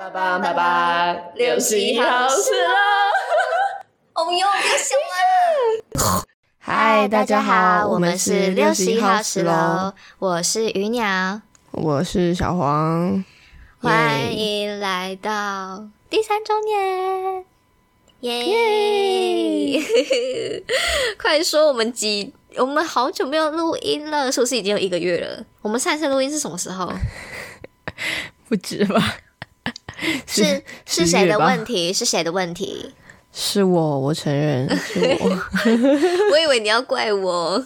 爸爸爸爸，六十一号是喽！哦哟，又凶了！嗨，大家好，我们是六十一号十楼，我是鱼鸟，我是小黄，欢迎来到第三周年，耶！快说我们几，我们好久没有录音了，是不是已经有一个月了？我们上次录音是什么时候？不止吧？是是谁的问题？是谁的问题？是我，我承认是我。我以为你要怪我，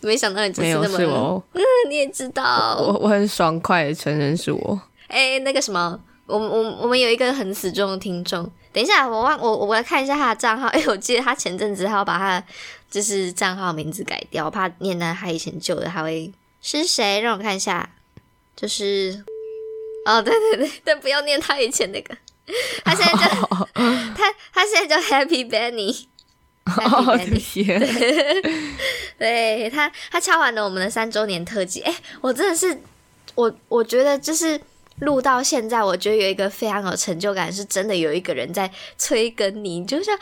没想到你真是那么……嗯，你也知道，我我很爽快的承认是我。哎，那个什么，我我我们有一个很死忠的听众。等一下，我忘我我来看一下他的账号。哎，我记得他前阵子他要把他就是账号名字改掉，我怕念到他以前旧的，他会是谁？让我看一下，就是。哦，对对对，但不要念他以前那个，他现在叫 他他现在叫 Happy Benny，对 他他敲完了我们的三周年特辑，哎，我真的是我我觉得就是录到现在，我觉得有一个非常有成就感，是真的有一个人在催更你，就像。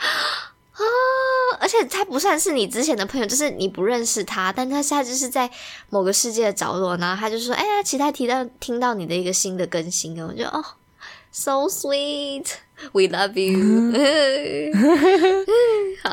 啊！而且他不算是你之前的朋友，就是你不认识他，但他现在就是在某个世界的角落，然后他就说：“哎呀，其他提到听到你的一个新的更新。”我就哦，so sweet，we love you。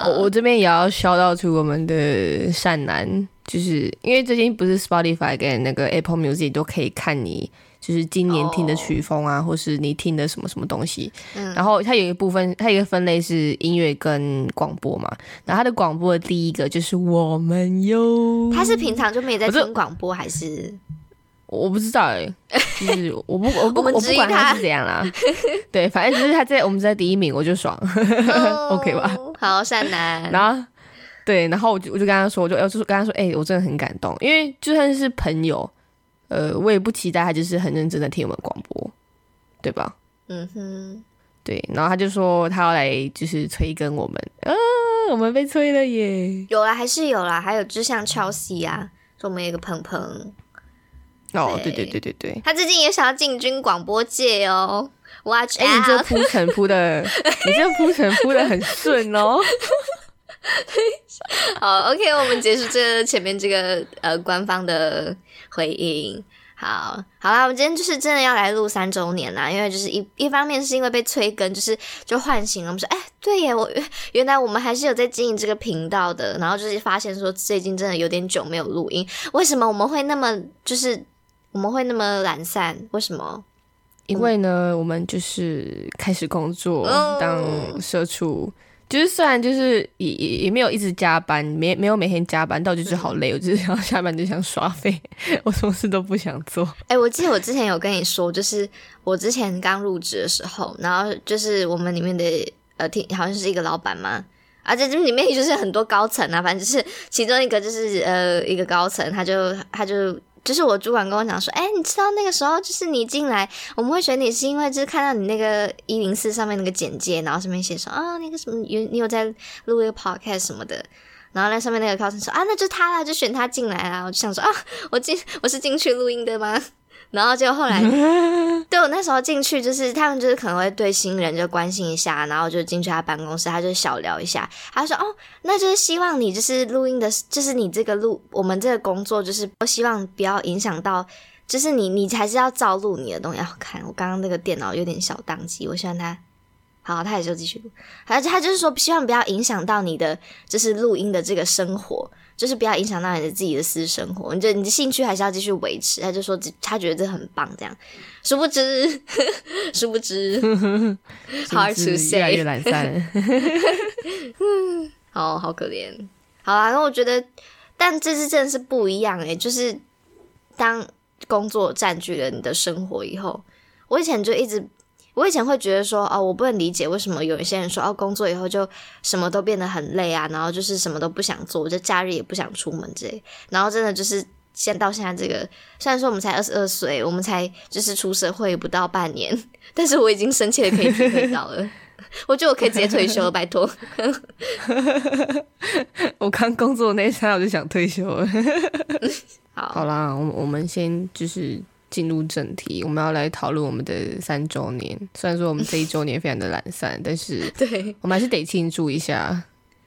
我我这边也要 shout out 我们的善男，就是因为最近不是 Spotify 跟那个 Apple Music 都可以看你。就是今年听的曲风啊，或是你听的什么什么东西，然后它有一部分，它一个分类是音乐跟广播嘛。然后它的广播的第一个就是我们哟。他是平常就没在听广播，还是我不知道哎，就是 我不我不我不管他是怎样啦。对，反正就是他在我们在第一名，我就爽，OK 吧？好善男。然后对，然后我就我就跟他说，我就要就是跟他说，哎，我真的很感动，因为就算是朋友。呃，我也不期待他就是很认真的听我们广播，对吧？嗯哼，对。然后他就说他要来就是催更我们，啊，我们被催了耶！有啦，还是有啦，还有就像 Chelsea 啊，说我们有个鹏鹏。哦，对对对对对，他最近也想要进军广播界哦。Watch，哎，你这铺陈铺的，你这铺陈铺的很顺哦。好，OK，我们结束这前面这个呃官方的回应。好，好啦，我们今天就是真的要来录三周年啦，因为就是一一方面是因为被催更，就是就唤醒了我们说，哎，对耶，我原来我们还是有在经营这个频道的，然后就是发现说最近真的有点久没有录音，为什么我们会那么就是我们会那么懒散？为什么？因为呢，我们就是开始工作当社畜。就是虽然就是也也也没有一直加班，没没有每天加班，到就是好累，我就是想下班就想刷废，我什么事都不想做。哎，我记得我之前有跟你说，就是我之前刚入职的时候，然后就是我们里面的呃，听好像是一个老板嘛，而且这里面就是很多高层啊，反正就是其中一个就是呃一个高层，他就他就。就是我主管跟我讲说，哎，你知道那个时候就是你进来，我们会选你是因为就是看到你那个一零四上面那个简介，然后上面写说啊那个什么有你有在录一个 podcast 什么的，然后那上面那个考生说啊那就他啦，就选他进来啦。我就想说啊，我进我是进去录音的吗？然后就后来，对我那时候进去，就是他们就是可能会对新人就关心一下，然后就进去他办公室，他就小聊一下。他说：“哦，那就是希望你就是录音的，就是你这个录我们这个工作，就是不希望不要影响到，就是你你还是要照录你的东西。要看我刚刚那个电脑有点小宕机，我希望他好，他也就继续录。而且他就是说，希望不要影响到你的就是录音的这个生活。”就是不要影响到你的自己的私生活，你就你的兴趣还是要继续维持。他就说他觉得这很棒，这样。殊不知，殊不知，hard to say，越来越懒散。嗯，好好可怜。好啊，那我觉得，但这次真的是不一样诶，就是当工作占据了你的生活以后，我以前就一直。我以前会觉得说，哦，我不能理解为什么有一些人说，哦，工作以后就什么都变得很累啊，然后就是什么都不想做，就假日也不想出门之类。然后真的就是现到现在这个，虽然说我们才二十二岁，我们才就是出社会不到半年，但是我已经深切的可以体会到了。我觉得我可以直接退休了，拜托。我刚工作那一刹我就想退休了。好，好啦，我我们先就是。进入正题，我们要来讨论我们的三周年。虽然说我们这一周年非常的懒散，但是 对我们还是得庆祝一下。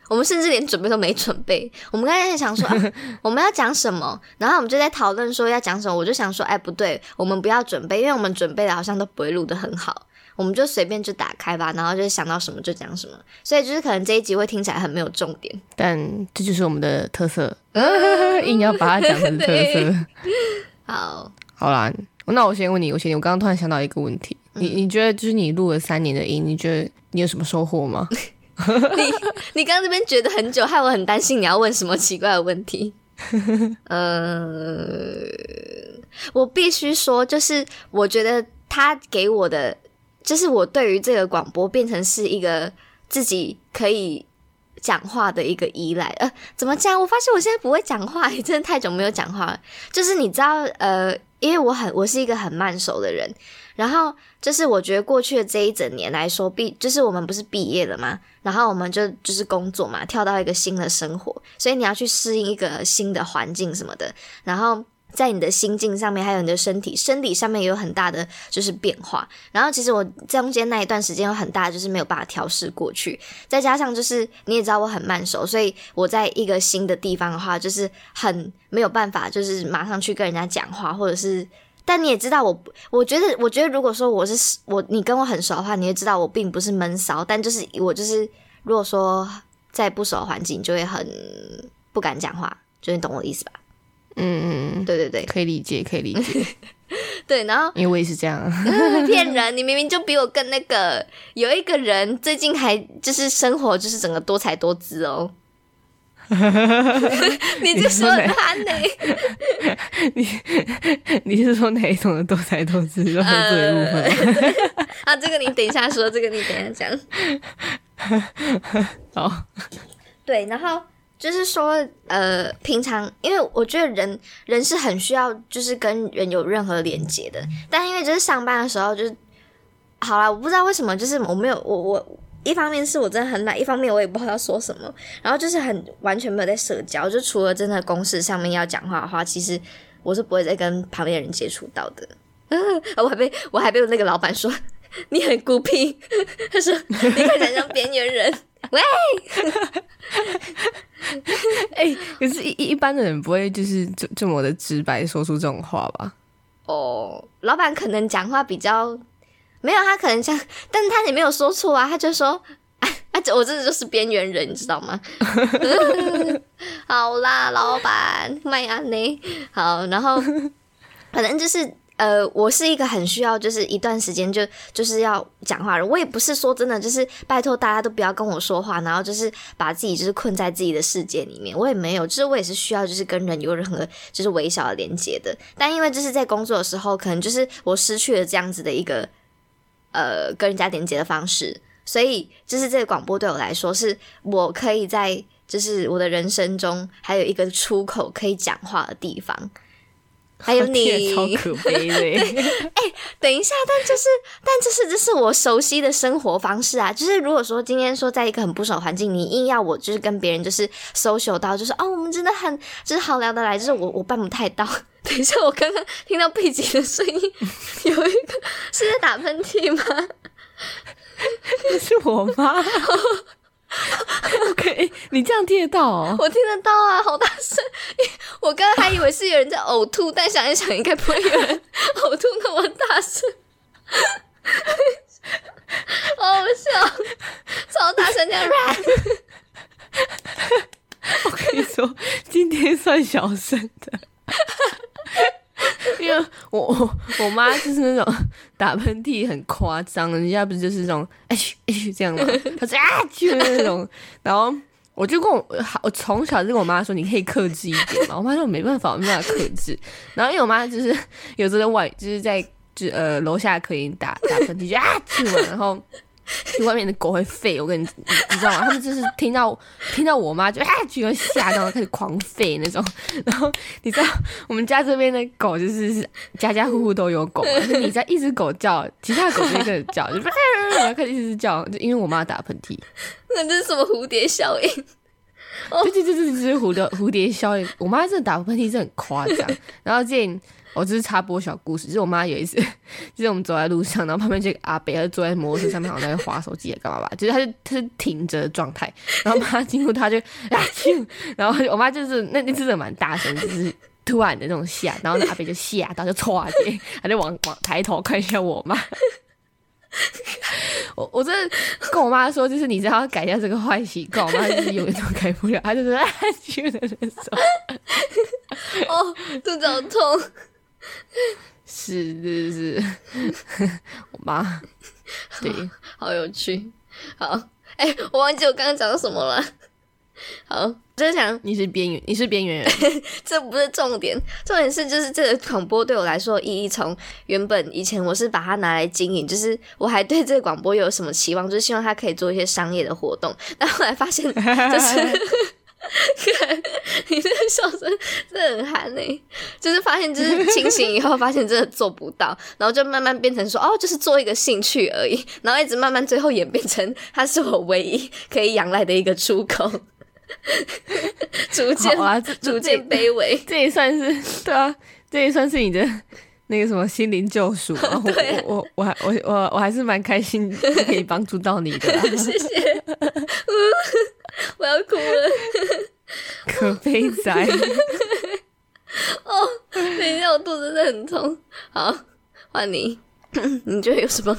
我们甚至连准备都没准备。我们刚才在想说 我们要讲什么，然后我们就在讨论说要讲什么。我就想说，哎，不对，我们不要准备，因为我们准备的好像都不会录的很好。我们就随便就打开吧，然后就想到什么就讲什么。所以就是可能这一集会听起来很没有重点，但这就是我们的特色，硬要把它讲成特色。好，好啦，那我先问你，我先，我刚刚突然想到一个问题，你你觉得就是你录了三年的音，你觉得你有什么收获吗？你你刚刚这边觉得很久，害我很担心你要问什么奇怪的问题。呃，我必须说，就是我觉得他给我的，就是我对于这个广播变成是一个自己可以讲话的一个依赖。呃，怎么讲？我发现我现在不会讲话，真的太久没有讲话了。就是你知道，呃，因为我很我是一个很慢熟的人。然后就是我觉得过去的这一整年来说，毕就是我们不是毕业了嘛，然后我们就就是工作嘛，跳到一个新的生活，所以你要去适应一个新的环境什么的。然后在你的心境上面，还有你的身体，身体上面也有很大的就是变化。然后其实我中间那一段时间有很大就是没有办法调试过去，再加上就是你也知道我很慢熟，所以我在一个新的地方的话，就是很没有办法，就是马上去跟人家讲话，或者是。但你也知道我，我觉得，我觉得如果说我是我，你跟我很熟的话，你会知道我并不是闷骚，但就是我就是，如果说在不熟的环境，就会很不敢讲话，就你懂我的意思吧？嗯嗯嗯，对对对，可以理解，可以理解。对，然后因为我也是这样，骗人，你明明就比我更那个。有一个人最近还就是生活就是整个多才多姿哦。你就说他呢？你你是说哪一种的多才多姿都喝醉部分？啊，这个你等一下说，这个你等一下讲。好，对，然后就是说，呃，平常因为我觉得人人是很需要，就是跟人有任何连接的，但因为就是上班的时候，就是好了，我不知道为什么，就是我没有我我。一方面是我真的很懒，一方面我也不知道要说什么，然后就是很完全没有在社交，就除了真的公事上面要讲话的话，其实我是不会再跟旁边人接触到的。我还被我还被那个老板说 你很孤僻，他说你看起来像边缘人。喂，哎，可是，一一般的人不会就是这这么的直白说出这种话吧？哦，老板可能讲话比较。没有，他可能像，但是他也没有说错啊，他就说，啊，我真的就是边缘人，你知道吗？好啦，老板，麦安呢？好，然后反正就是，呃，我是一个很需要，就是一段时间就就是要讲话人。我也不是说真的，就是拜托大家都不要跟我说话，然后就是把自己就是困在自己的世界里面。我也没有，就是我也是需要，就是跟人有任何就是微小的连接的。但因为就是在工作的时候，可能就是我失去了这样子的一个。呃，跟人家连接的方式，所以就是这个广播对我来说，是我可以在就是我的人生中还有一个出口可以讲话的地方。还有你，超可悲的。哎，等一下，但就是，但就是这是我熟悉的生活方式啊。就是如果说今天说在一个很不爽环境，你硬要我就是跟别人就是 social 到，就是哦，我们真的很就是好聊得来，就是我我办不太到。等一下，我刚刚听到背景的声音，有一个是在打喷嚏吗？是我吗 OK，你这样听得到哦？我听得到啊，好大声！我刚刚还以为是有人在呕吐，但想一想，应该不会有人呕吐那么大声。好好笑，超大声这样。我跟你说，今天算小声的。因为我我我妈就是那种打喷嚏很夸张，人家不就是那种哎哎这样吗？她说啊就那种，然后我就跟我我从小就跟我妈说，你可以克制一点嘛。我妈说我没办法，没办法克制。然后因为我妈就是有时候外就是在就呃楼下可以打打喷嚏就啊去嘛，然后。外面的狗会吠，我跟你你知道吗？他们就是听到听到我妈就啊，就会吓到开始狂吠那种。然后你知道我们家这边的狗就是家家户户都有狗，就你在一只狗叫，其他狗就开始叫，就 然后开始一直叫，就因为我妈打喷嚏。那这是什么蝴蝶效应？对对对对，就是蝴蝶蝴蝶效应。我妈真的打喷嚏是很夸张。然后这我只是插播小故事，就是我妈有一次，就是我们走在路上，然后旁边这个阿伯他坐在摩托车上面，好像在划手机，干嘛吧？就是他就他是停着状态，然后妈经过他就啊啾，然后我妈就是那那真的蛮大声，就是突然的那种吓，然后阿伯就吓到就唰的，他就往往抬头看一下我妈。我我真的跟我妈说，就是你知道改一下这个坏习惯，我妈就是永远都改不了，她就是安静的那种。哦，肚子好痛。是是是，我妈。对，好有趣。好，哎，我忘记我刚刚讲到什么了。好。就是想你是边缘，你是边缘人，这不是重点，重点是就是这个广播对我来说意义，从原本以前我是把它拿来经营，就是我还对这个广播有什么期望，就是希望它可以做一些商业的活动，但后来发现就是，你这个笑声真的很憨嘞，就是发现就是清醒以后发现真的做不到，然后就慢慢变成说哦，就是做一个兴趣而已，然后一直慢慢最后演变成它是我唯一可以仰赖的一个出口。逐渐啊，逐渐卑微，这也算是对啊，这也算是你的那个什么心灵救赎。我我我还我我我还是蛮开心可以帮助到你的，谢谢。我要哭了，可悲仔。哦，等一下，我肚子真的很痛。好，换你，你觉得有什么？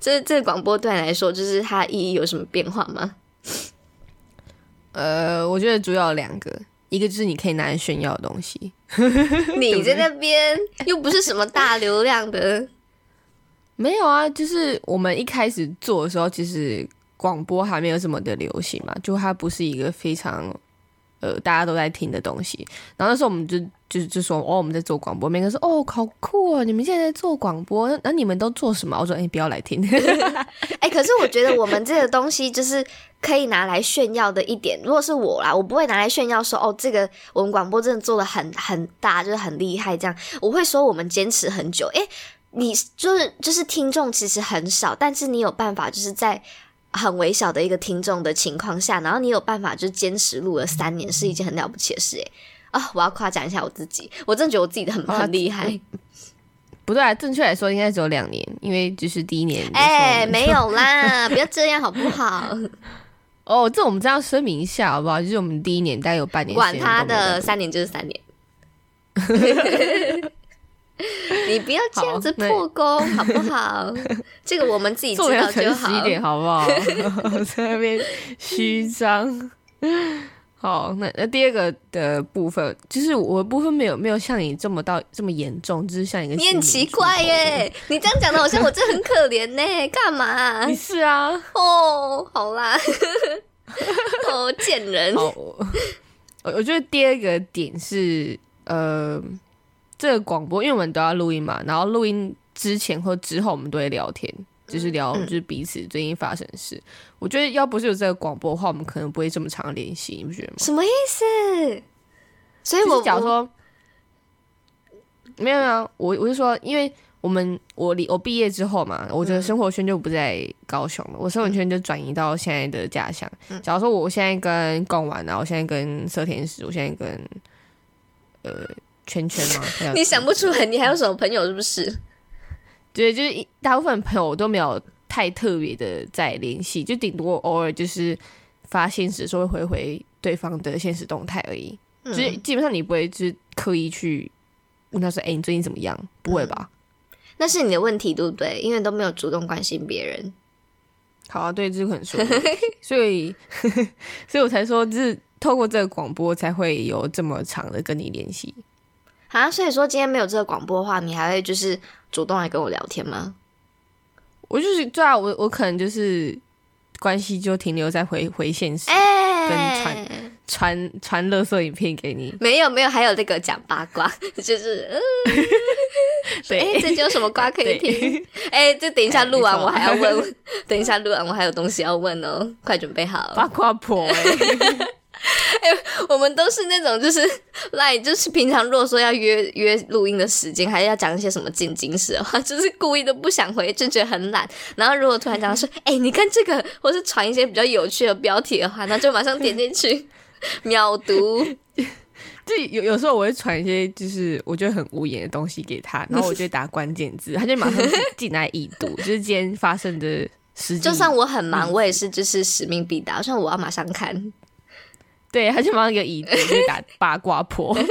这这个广播对你来说，就是它意义有什么变化吗？呃，我觉得主要两个，一个就是你可以拿来炫耀的东西。你在那边又不是什么大流量的，没有啊。就是我们一开始做的时候，其实广播还没有这么的流行嘛，就它不是一个非常呃大家都在听的东西。然后那时候我们就就就说哦，我们在做广播，每个人说哦，好酷啊！你们现在在做广播，那你们都做什么？我说哎，不要来听。哎，可是我觉得我们这个东西就是。可以拿来炫耀的一点，如果是我啦，我不会拿来炫耀说哦，这个我们广播真的做的很很大，就是很厉害这样。我会说我们坚持很久，诶，你就是就是听众其实很少，但是你有办法就是在很微小的一个听众的情况下，然后你有办法就坚持录了三年，是一件很了不起的事诶。啊，我要夸奖一下我自己，我真的觉得我自己的很很厉害。不对，啊正确来说应该只有两年，因为就是第一年。哎，没有啦，不要这样好不好？哦，这我们这样声明一下好不好？就是我们第一年大概有半年，管他的，三年就是三年。你不要这样子破功好不好？这个我们自己知道就好一点，好不好？在那边虚张。好，那那第二个的部分，就是我的部分没有没有像你这么到这么严重，就是像一个你很奇怪耶，你这样讲的好像我真的很可怜呢，干嘛？你是啊，哦，好啦，哦，贱人。我我觉得第二个点是，呃，这个广播，因为我们都要录音嘛，然后录音之前或之后，我们都会聊天。就是聊，就是彼此最近发生的事。我觉得要不是有这个广播的话，我们可能不会这么长联系，你不觉得吗？什么意思？所以我假如说没有没有，我我是说，因为我们我离我毕业之后嘛，我的生活圈就不在高雄了，我生活圈就转移到现在的家乡。假如说我现在跟贡丸，然后我现在跟色天使，我现在跟呃圈圈吗，你想不出来，你还有什么朋友是不是？对，就是大部分朋友都没有太特别的在联系，就顶多偶尔就是发现时说会回回对方的现实动态而已。就是基本上你不会就是刻意去问他说：“哎，你最近怎么样？”不会吧？那是你的问题，对不对？因为都没有主动关心别人。好啊，对，这个很说，所以 所以我才说，就是透过这个广播才会有这么长的跟你联系。啊，所以说今天没有这个广播的话，你还会就是主动来跟我聊天吗？我就是对啊，我我可能就是关系就停留在回回现实，跟传传传乐色影片给你。没有没有，还有那个讲八卦，就是嗯，对，这有什么瓜可以 听？哎，这等一下录完我还要问，等一下录完我还有东西要问哦，快准备好八卦婆 我们都是那种就是 赖，就是平常如果说要约约录音的时间，还是要讲一些什么进京史的话，就是故意都不想回，就觉得很懒。然后如果突然讲说，哎，你看这个，或是传一些比较有趣的标题的话，那就马上点进去。秒读。就有有时候我会传一些就是我觉得很无言的东西给他，然后我就打关键字，他就马上进来已读，就是今天发生的事就算我很忙，我也是就是使命必达，算我要马上看。对，他就马上一个已读，就打 八卦婆。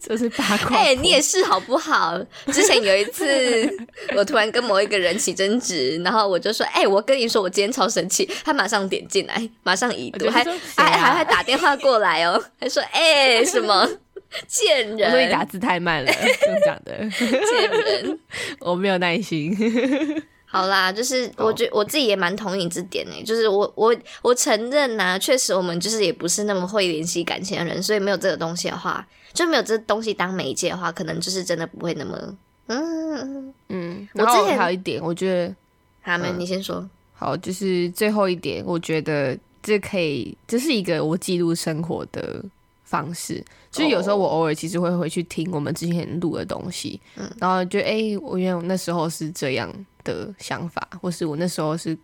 这是八卦。哎，你也是好不好？之前有一次，我突然跟某一个人起争执，然后我就说：“哎，我跟你说，我今天超生气。”他马上点进来，马上已读，还还还会打电话过来哦，还说：“哎，什么贱人？”我说你打字太慢了，这样讲的。贱人，我没有耐心。好啦，就是我觉我自己也蛮同意这点呢，就是我我我承认呐，确实我们就是也不是那么会联系感情的人，所以没有这个东西的话。就没有这东西当媒介的话，可能就是真的不会那么嗯嗯。我之前还有一点，我觉得他们你先说好，就是最后一点，我觉得这可以，这是一个我记录生活的方式。就是有时候我偶尔其实会回去听我们之前录的东西，嗯，然后就哎，我原来我那时候是这样的想法，或是我那时候是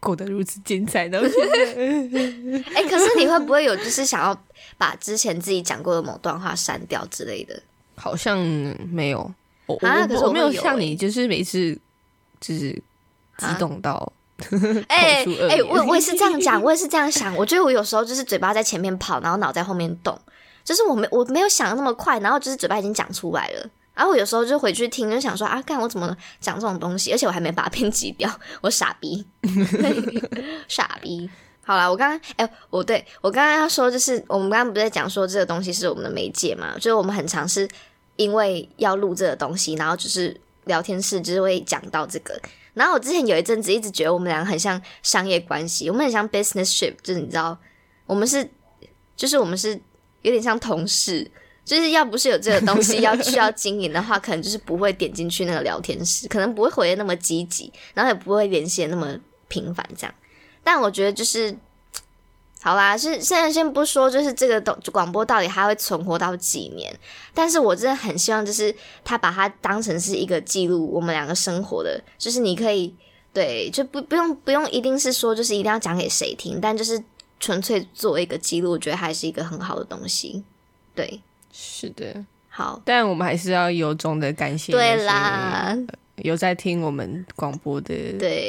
过得如此精彩的。哎，可是你会不会有就是想要？把之前自己讲过的某段话删掉之类的，好像没有。啊，可是我没有像你，就是每次就是激动到，哎哎，我我也是这样讲，我也是这样想。我觉得我有时候就是嘴巴在前面跑，然后脑在后面动，就是我没我没有想的那么快，然后就是嘴巴已经讲出来了。然后我有时候就回去听，就想说啊，看我怎么讲这种东西，而且我还没把它编辑掉，我傻逼，傻逼。好啦，我刚刚哎，我对我刚刚要说，就是我们刚刚不是在讲说这个东西是我们的媒介嘛？就是我们很常是因为要录这个东西，然后就是聊天室就是会讲到这个。然后我之前有一阵子一直觉得我们两个很像商业关系，我们很像 business ship，就是你知道，我们是就是我们是有点像同事，就是要不是有这个东西 要需要经营的话，可能就是不会点进去那个聊天室，可能不会回的那么积极，然后也不会联系的那么频繁，这样。但我觉得就是，好啦，是现在先不说，就是这个东广播到底还会存活到几年？但是我真的很希望，就是他把它当成是一个记录我们两个生活的，就是你可以对，就不不用不用一定是说，就是一定要讲给谁听，但就是纯粹作为一个记录，我觉得还是一个很好的东西。对，是的，好，但我们还是要由衷的感谢，对啦。有在听我们广播的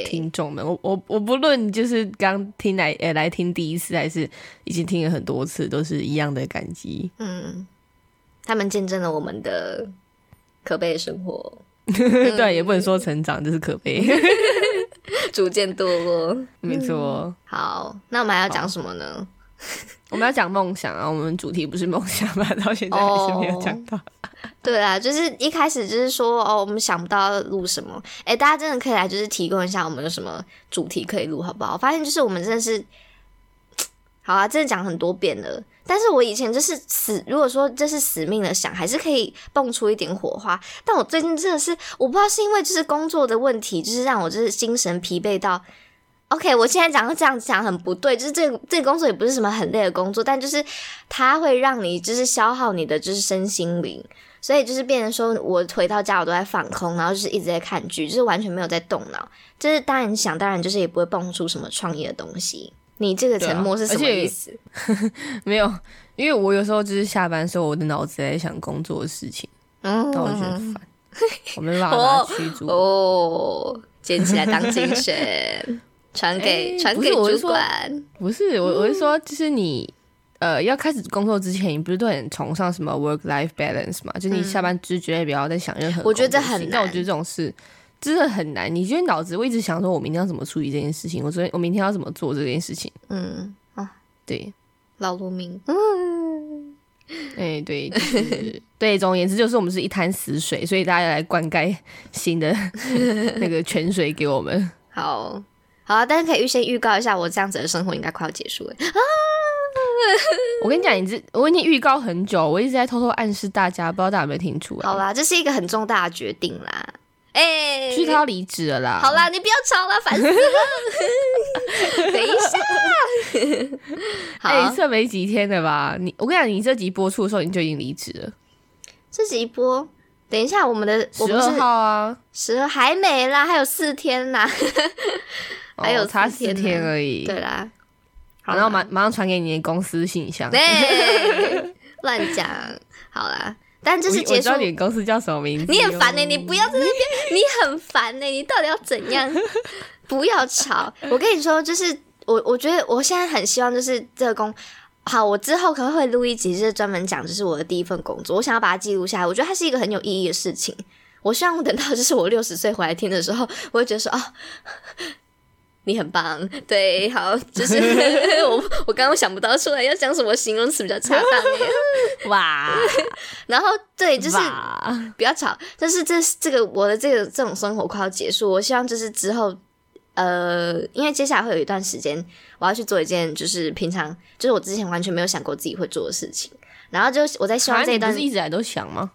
听众们，我我我不论就是刚听来呃来听第一次，还是已经听了很多次，都是一样的感激。嗯，他们见证了我们的可悲的生活，对，也不能说成长，就是可悲，逐渐堕落。没错。好，那我们还要讲什么呢？我们要讲梦想啊！我们主题不是梦想吗？到现在还是没有讲到。对啊，就是一开始就是说哦，我们想不到录什么。哎，大家真的可以来就是提供一下我们有什么主题可以录，好不好？我发现就是我们真的是，好啊，真的讲很多遍了。但是我以前就是死，如果说这是死命的想，还是可以蹦出一点火花。但我最近真的是，我不知道是因为就是工作的问题，就是让我就是精神疲惫到。OK，我现在讲这样讲很不对，就是这个这个工作也不是什么很累的工作，但就是它会让你就是消耗你的就是身心灵，所以就是变成说我回到家我都在放空，然后就是一直在看剧，就是完全没有在动脑。就是当然想当然就是也不会蹦出什么创意的东西。你这个沉默是什么意思？没有，因为我有时候就是下班时候我的脑子在想工作的事情，嗯，那我觉得烦，我没办法驱逐哦，捡起来当精神。传给传给主管，不是我，我是说，就是你呃，要开始工作之前，你不是都很崇尚什么 work life balance 嘛？就你下班之绝对不要再想任何。我觉得这很难。但我觉得这种事真的很难。你觉得脑子我一直想说，我明天要怎么处理这件事情？我昨天我明天要怎么做这件事情？嗯啊，对，劳碌命。嗯，哎，对，就是对。总而言之，就是我们是一滩死水，所以大家要来灌溉新的 那个泉水给我们。好。好啊，但是可以预先预告一下，我这样子的生活应该快要结束了 啊！我跟你讲，你这我已经预告很久，我一直在偷偷暗示大家，不知道大家有没有听出来？好啦，这是一个很重大的决定啦！哎，是他要离职了啦！好啦，你不要吵了，烦死了！等一下，哎，这没几天的吧？你我跟你讲，你这集播出的时候你就已经离职了。这集播，等一下，我们的十二号啊，十二还没啦，还有四天啦。还有差四天而已。对啦，好然后马马上传给你的公司信箱。对，乱讲，好啦。但这是结束。你公司叫什么名字？你很烦呢，你不要在那边，你很烦呢，你到底要怎样？不要吵！我跟你说，就是我，我觉得我现在很希望，就是这个工好，我之后可能会录一集，就是专门讲，就是我的第一份工作，我想要把它记录下来。我觉得它是一个很有意义的事情。我希望等到就是我六十岁回来听的时候，我会觉得说啊。你很棒，对，好，就是 我我刚刚想不到出来要讲什么形容词比较恰当 哇，然后对，就是不要吵，但是这这个我的这个这种生活快要结束，我希望就是之后，呃，因为接下来会有一段时间，我要去做一件就是平常就是我之前完全没有想过自己会做的事情，然后就我在希望这一段是一直来都想吗？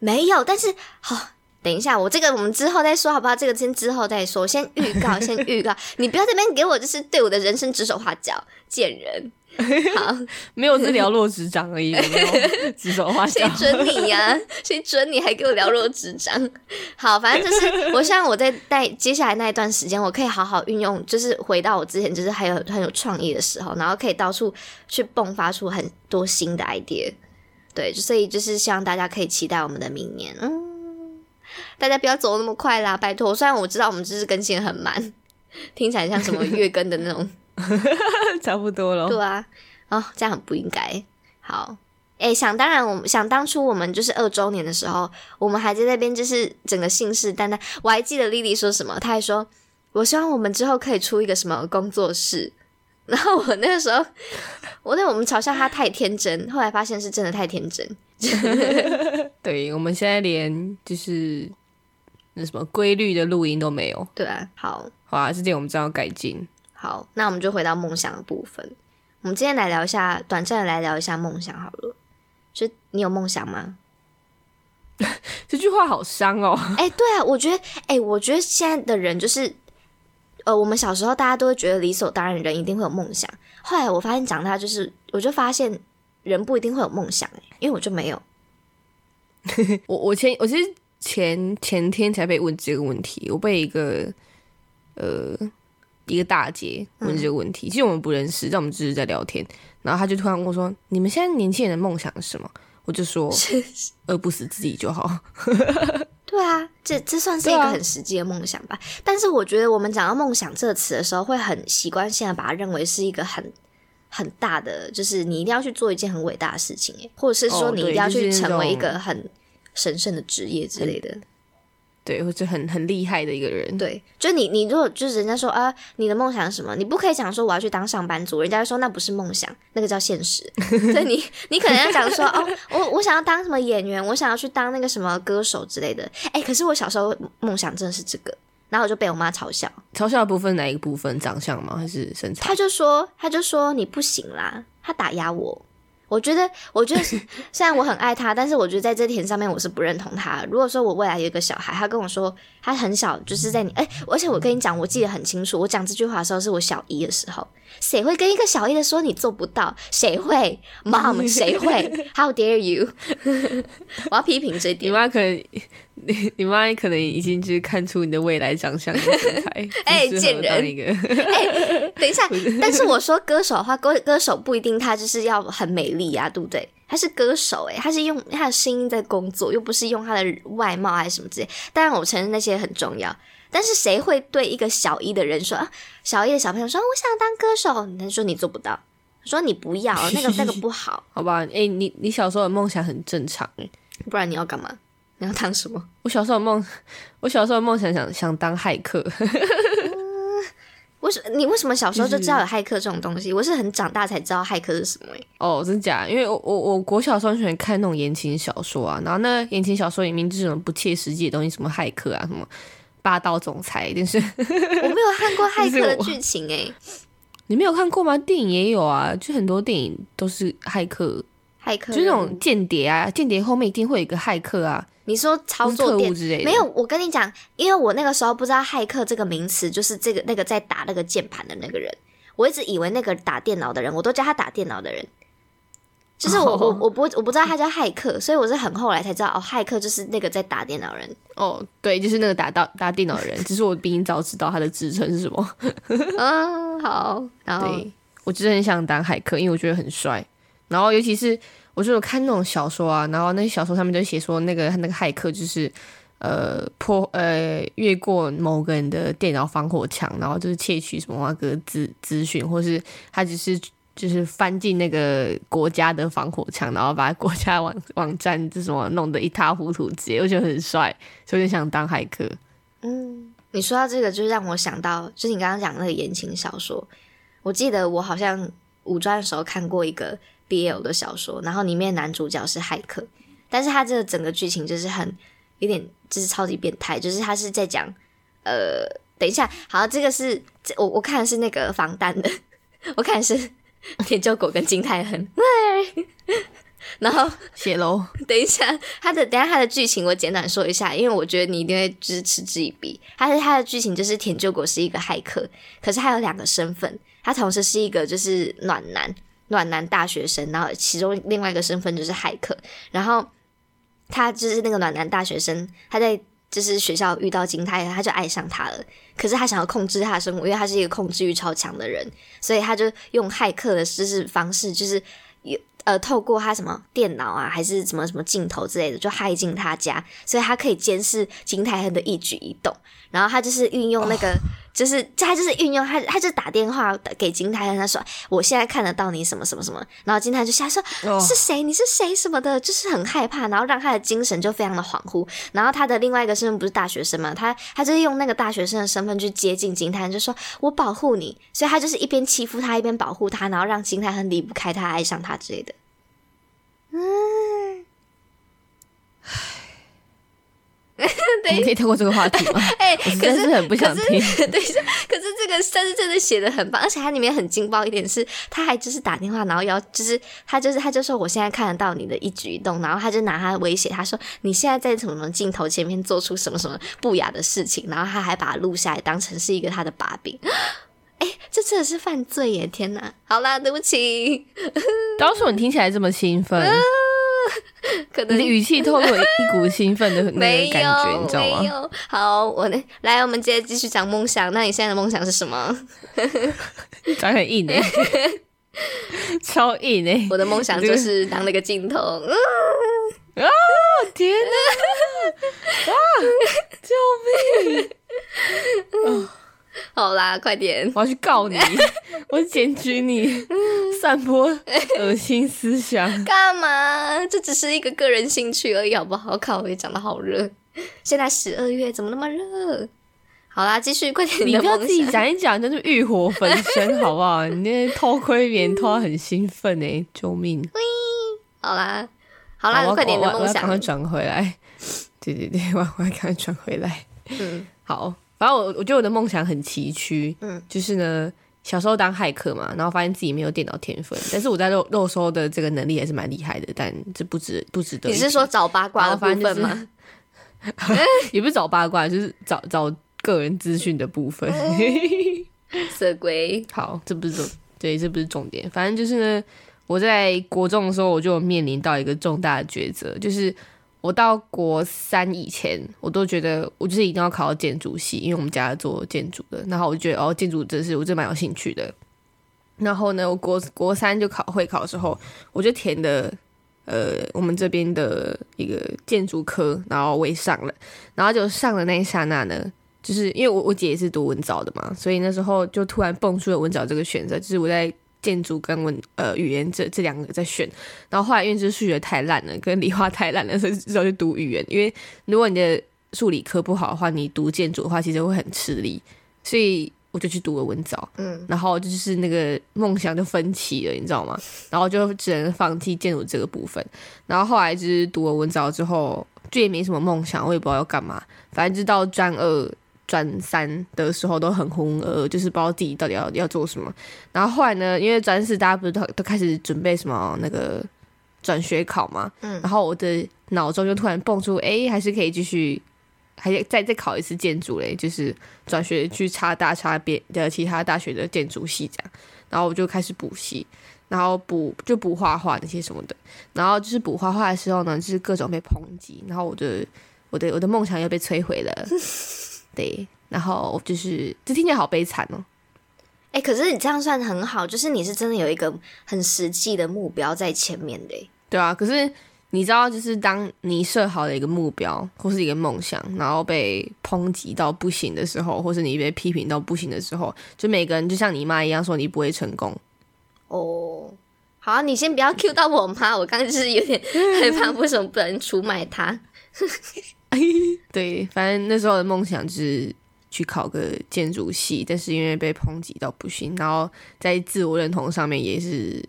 没有，但是好。等一下，我这个我们之后再说，好不好？这个先之后再说，先预告，先预告。你不要这边给我就是对我的人生指手画脚，贱人。好，没有是寥落指掌而已，没有指手画脚。谁准你呀？谁准你还给我寥落指掌？好，反正就是我希望我在在接下来那一段时间，我可以好好运用，就是回到我之前就是还有很有创意的时候，然后可以到处去迸发出很多新的 idea。对，所以就是希望大家可以期待我们的明年。嗯。大家不要走那么快啦，拜托！虽然我知道我们只是更新很慢，听起来像什么月更的那种，差不多了。对啊，哦，这样很不应该。好，哎，想当然，我们想当初我们就是二周年的时候，我们还在那边就是整个信誓旦旦。我还记得丽丽说什么，她还说：“我希望我们之后可以出一个什么工作室。”然后我那个时候，我那我们嘲笑她太天真，后来发现是真的太天真。对，我们现在连就是那什么规律的录音都没有。对啊，好，好啊，这点我们正要改进。好，那我们就回到梦想的部分。我们今天来聊一下，短暂的来聊一下梦想好了。就你有梦想吗？这句话好伤哦。哎，对啊，我觉得，哎，我觉得现在的人就是，呃，我们小时候大家都会觉得理所当然，人一定会有梦想。后来我发现长大就是，我就发现。人不一定会有梦想因为我就没有。我我前我其实前前天才被问这个问题，我被一个呃一个大姐问这个问题，其实我们不认识，但我们只是在聊天，然后她就突然问我说：“你们现在年轻人的梦想是什么？”我就说：“饿不死自己就好。”对啊，这这算是一个很实际的梦想吧。但是我觉得我们讲到梦想这个词的时候，会很习惯性的把它认为是一个很。很大的，就是你一定要去做一件很伟大的事情，哎，或者是说你一定要去成为一个很神圣的职业之类的，对，或者很很厉害的一个人，对，就你你如果就是人家说啊，你的梦想是什么？你不可以讲说我要去当上班族，人家说那不是梦想，那个叫现实。所以你你可能要讲说哦，我我想要当什么演员，我想要去当那个什么歌手之类的。哎，可是我小时候梦想真的是这个。然后我就被我妈嘲笑，嘲笑的部分哪一个部分？长相吗？还是身材？他就说，他就说你不行啦，他打压我。我觉得，我觉得虽然我很爱他，但是我觉得在这点上面我是不认同他。如果说我未来有一个小孩，他跟我说他很小，就是在你哎，而且我跟你讲，我记得很清楚，我讲这句话的时候是我小一的时候。谁会跟一个小一的说你做不到？谁会？Mom，谁会？How dare you？我要批评这点。你妈可能。你你妈可能已经就是看出你的未来长相身材，哎，贱人！哎，等一下，但是我说歌手的话，歌歌手不一定他就是要很美丽啊，对不对？他是歌手，哎，他是用他的声音在工作，又不是用他的外貌还是什么之类。当然，我承认那些很重要，但是谁会对一个小一的人说啊？小一的小朋友说我想当歌手，他说你做不到，说你不要那个那个不好，好吧？哎，你你小时候的梦想很正常，不然你要干嘛？你要当什么？我小时候梦，我小时候梦想想想当骇客。为什你为什么小时候就知道有骇客这种东西？我是很长大才知道骇客是什么诶。哦，真假？因为我我我国小时候喜欢看那种言情小说啊，然后那言情小说里面这种不切实际的东西，什么骇客啊，什么霸道总裁，但是我没有看过 骇客的剧情诶。你没有看过吗？电影也有啊，就很多电影都是骇客，骇客就那种间谍啊，间谍后面一定会有一个骇客啊。你说操作电没有？我跟你讲，因为我那个时候不知道骇客这个名词，就是这个那个在打那个键盘的那个人，我一直以为那个打电脑的人，我都叫他打电脑的人，就是我我我不我不知道他叫骇客，所以我是很后来才知道哦，骇客就是那个在打电脑人。哦，对，就是那个打到打电脑的人，只是我比你早知道他的职称是什么。嗯，好，然后。我就是很想当骇客，因为我觉得很帅。然后尤其是我就有看那种小说啊，然后那些小说上面就写说那个那个骇客就是呃破呃越过某个人的电脑防火墙，然后就是窃取什么那个资资讯，或是他只是就是翻进那个国家的防火墙，然后把国家网网站这什么弄得一塌糊涂，直接我觉得很帅，所以就想当骇客。嗯，你说到这个，就让我想到，就是你刚刚讲那个言情小说，我记得我好像五专的时候看过一个。BL 的小说，然后里面男主角是骇客，但是他这个整个剧情就是很有点就是超级变态，就是他是在讲呃，等一下，好，这个是我我看的是那个防弹的，我看的是铁鹫狗跟金泰亨，然后写楼，等一下他的等下他的剧情我简短说一下，因为我觉得你一定会支持之以鼻。他是他的剧情就是田鹫狗是一个骇客，可是他有两个身份，他同时是一个就是暖男。暖男大学生，然后其中另外一个身份就是骇客，然后他就是那个暖男大学生，他在就是学校遇到金泰亨，他就爱上他了。可是他想要控制他的生活，因为他是一个控制欲超强的人，所以他就用骇客的知识方式，就是有呃透过他什么电脑啊，还是什么什么镜头之类的，就害进他家，所以他可以监视金泰亨的一举一动。然后他就是运用那个。就是他就是运用他，他就打电话给金泰亨，他说：“我现在看得到你什么什么什么。”然后金泰就下说：“是谁？你是谁？什么的？”就是很害怕，然后让他的精神就非常的恍惚。然后他的另外一个身份不是大学生嘛？他他就是用那个大学生的身份去接近金泰亨，就说：“我保护你。”所以他就是一边欺负他，一边保护他，然后让金泰亨离不开他，爱上他之类的。嗯。我们可以跳过这个话题吗？哎，可是很不想听。等一下，可是这个但是真的写的很棒，而且它里面很劲爆一点是，他还就是打电话，然后要就是他就是他就说我现在看得到你的一举一动，然后他就拿他威胁他说你现在在什么什么镜头前面做出什么什么不雅的事情，然后他还把它录下来当成是一个他的把柄。哎，这真的是犯罪耶！天哪，好啦，对不起。当时你听起来这么兴奋。可能语气透露一股兴奋的那个感觉，你知道吗？好，我来，我们接着继续讲梦想。那你现在的梦想是什么？讲很硬诶，超硬诶！我的梦想就是当那个镜头。啊！天哪！啊！救命！好啦，快点！我要去告你，我检举你散播恶心思想。干嘛？这只是一个个人兴趣而已，好不好？靠，我也讲的好热。现在十二月，怎么那么热？好啦，继续，快点！你不要自己讲一讲，真是欲火焚身，好不好？你那偷窥别人偷很兴奋哎，救命！好啦，好啦，快点的梦想，赶快转回来。对对对，我我要赶快转回来。嗯，好。反正我我觉得我的梦想很崎岖，嗯，就是呢，小时候当骇客嘛，然后发现自己没有电脑天分，但是我在肉肉搜的这个能力还是蛮厉害的，但这不值不值得。你是说找八卦的部分吗？也不是找八卦，就是找找个人资讯的部分。色鬼，好，这不是重，对，这不是重点。反正就是呢，我在国中的时候，我就面临到一个重大的抉择，就是。我到国三以前，我都觉得我就是一定要考到建筑系，因为我们家做建筑的。然后我就觉得哦，建筑真是我真蛮有兴趣的。然后呢，我国国三就考会考的时候，我就填的呃我们这边的一个建筑科，然后我也上了。然后就上了那一刹那呢，就是因为我我姐也是读文藻的嘛，所以那时候就突然蹦出了文藻这个选择，就是我在。建筑跟文呃语言这这两个在选，然后后来因为就是数学太烂了，跟理化太烂了，所以只好去读语言。因为如果你的数理科不好的话，你读建筑的话其实会很吃力，所以我就去读了文藻。嗯，然后就是那个梦想就分歧了，你知道吗？然后就只能放弃建筑这个部分。然后后来就是读了文藻之后，就也没什么梦想，我也不知道要干嘛，反正就到专二。专三的时候都很浑噩，就是不知道自己到底要要做什么。然后后来呢，因为专四大家不是都都开始准备什么那个转学考嘛，嗯，然后我的脑中就突然蹦出，哎，还是可以继续，还再再考一次建筑嘞，就是转学去插大插别的其他大学的建筑系这样。然后我就开始补习，然后补就补画画那些什么的。然后就是补画画的时候呢，就是各种被抨击，然后我的我的我的梦想又被摧毁了。对，然后就是这听起来好悲惨哦。可是你这样算很好，就是你是真的有一个很实际的目标在前面的。对啊，可是你知道，就是当你设好了一个目标或是一个梦想，然后被抨击到不行的时候，或是你被批评到不行的时候，就每个人就像你妈一样说你不会成功。哦，好，你先不要 Q 到我妈，我刚刚就是有点 害怕，为什么不能出卖她？对，反正那时候的梦想就是去考个建筑系，但是因为被抨击到不行，然后在自我认同上面也是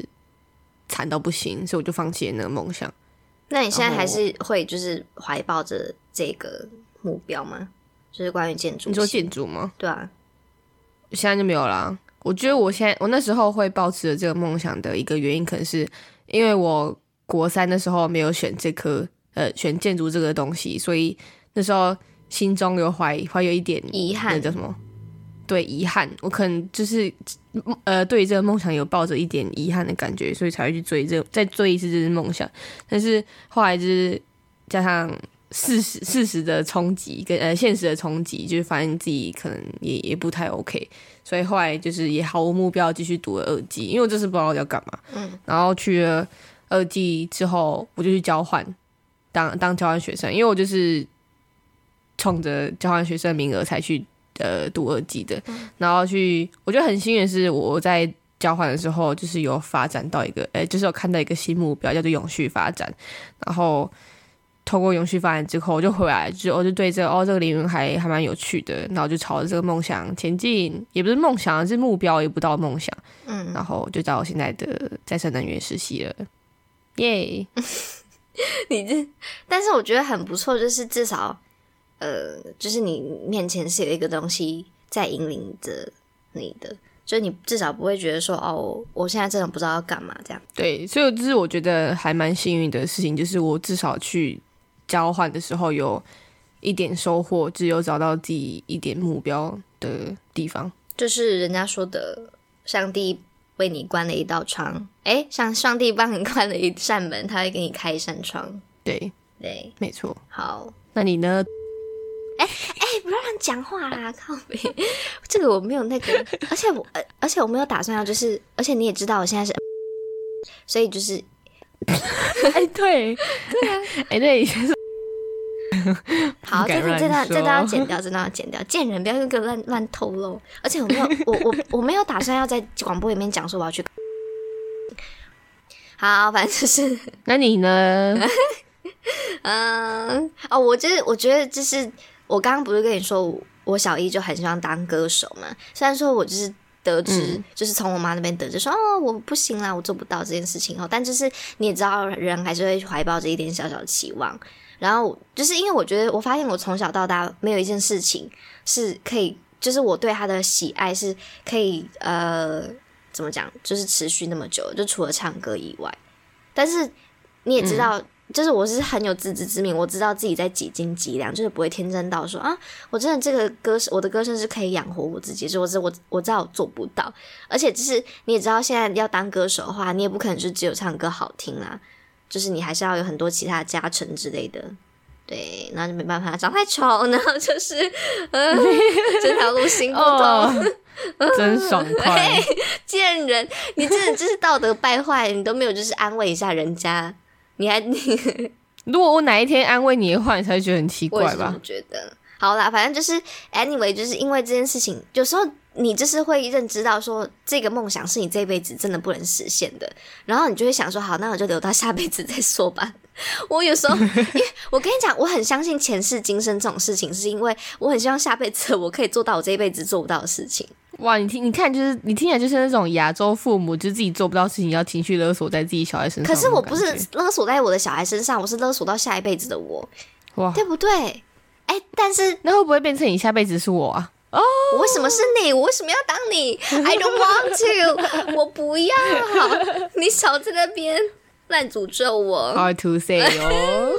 惨到不行，所以我就放弃了那个梦想。那你现在还是会就是怀抱着这个目标吗？就是关于建筑？你说建筑吗？对啊，现在就没有啦。我觉得我现在我那时候会抱持着这个梦想的一个原因，可能是因为我国三的时候没有选这科。呃，选建筑这个东西，所以那时候心中有怀怀有一点遗憾，那叫什么？对，遗憾。我可能就是呃，对这个梦想有抱着一点遗憾的感觉，所以才会去追这再追一次这个梦想。但是后来就是加上事实事实的冲击跟呃现实的冲击，就是发现自己可能也也不太 OK，所以后来就是也毫无目标继续读了二季，因为我这次不知道要干嘛。嗯，然后去了二季之后，我就去交换。当当交换学生，因为我就是冲着交换学生名额才去呃读二级的，然后去我觉得很幸运是我在交换的时候就是有发展到一个，哎，就是有看到一个新目标叫做永续发展，然后通过永续发展之后我就回来，就我就对这个哦这个领域还还蛮有趣的，然后就朝着这个梦想前进，也不是梦想，是目标，也不到梦想，嗯，然后就到现在的再生能源实习了，耶。你这，但是我觉得很不错，就是至少，呃，就是你面前是有一个东西在引领着你的，就你至少不会觉得说，哦，我现在真的不知道要干嘛这样。对，所以就是我觉得还蛮幸运的事情，就是我至少去交换的时候有一点收获，只有找到自己一点目标的地方，就是人家说的上帝。为你关了一道窗，哎，像上帝帮你关了一扇门，他会给你开一扇窗。对对，没错。好，那你呢？哎哎，不要乱讲话啦！靠背，这个我没有那个，而且我，而且我没有打算要，就是，而且你也知道我现在是，所以就是，哎，对 对啊，哎，对。好，这段这段这段要剪掉，这段要剪掉。贱人，不要给我乱乱透露。而且我没有，我我我没有打算要在广播里面讲说我要去。好，反正就是。那你呢？嗯，哦，我就是我觉得就是我刚刚不是跟你说，我小一就很希望当歌手嘛。虽然说我就是得知，就是从我妈那边得知说，哦，我不行啦，我做不到这件事情。哦，但就是你也知道，人还是会怀抱着一点小小的期望。然后就是因为我觉得，我发现我从小到大没有一件事情是可以，就是我对他的喜爱是可以呃怎么讲，就是持续那么久，就除了唱歌以外。但是你也知道，就是我是很有自知之明，我知道自己在几斤几两，就是不会天真到说啊，我真的这个歌声，我的歌声是可以养活我自己，就我我我知道我做不到。而且就是你也知道，现在要当歌手的话，你也不可能是只有唱歌好听啊。就是你还是要有很多其他的加成之类的，对，那就没办法，长太丑，然后就是 这条路行不通，真爽快，贱人，你真的就是道德败坏，你都没有就是安慰一下人家，你还你，如果我哪一天安慰你的话，你才会觉得很奇怪吧？我觉得，好啦，反正就是 anyway，就是因为这件事情，有时候。你就是会认知到说，这个梦想是你这辈子真的不能实现的，然后你就会想说，好，那我就留到下辈子再说吧。我有时候，因为我跟你讲，我很相信前世今生这种事情，是因为我很希望下辈子我可以做到我这一辈子做不到的事情。哇，你听，你看，就是你听起来就是那种亚洲父母，就自己做不到事情，要情绪勒索在自己小孩身上。可是我不是勒索在我的小孩身上，我是勒索到下一辈子的我，哇，对不对？哎，但是那会不会变成你下辈子是我啊？哦，我为什么是你？我为什么要当你？I don't want to，我不要。你少在那边乱诅咒我。Hard to say 哦，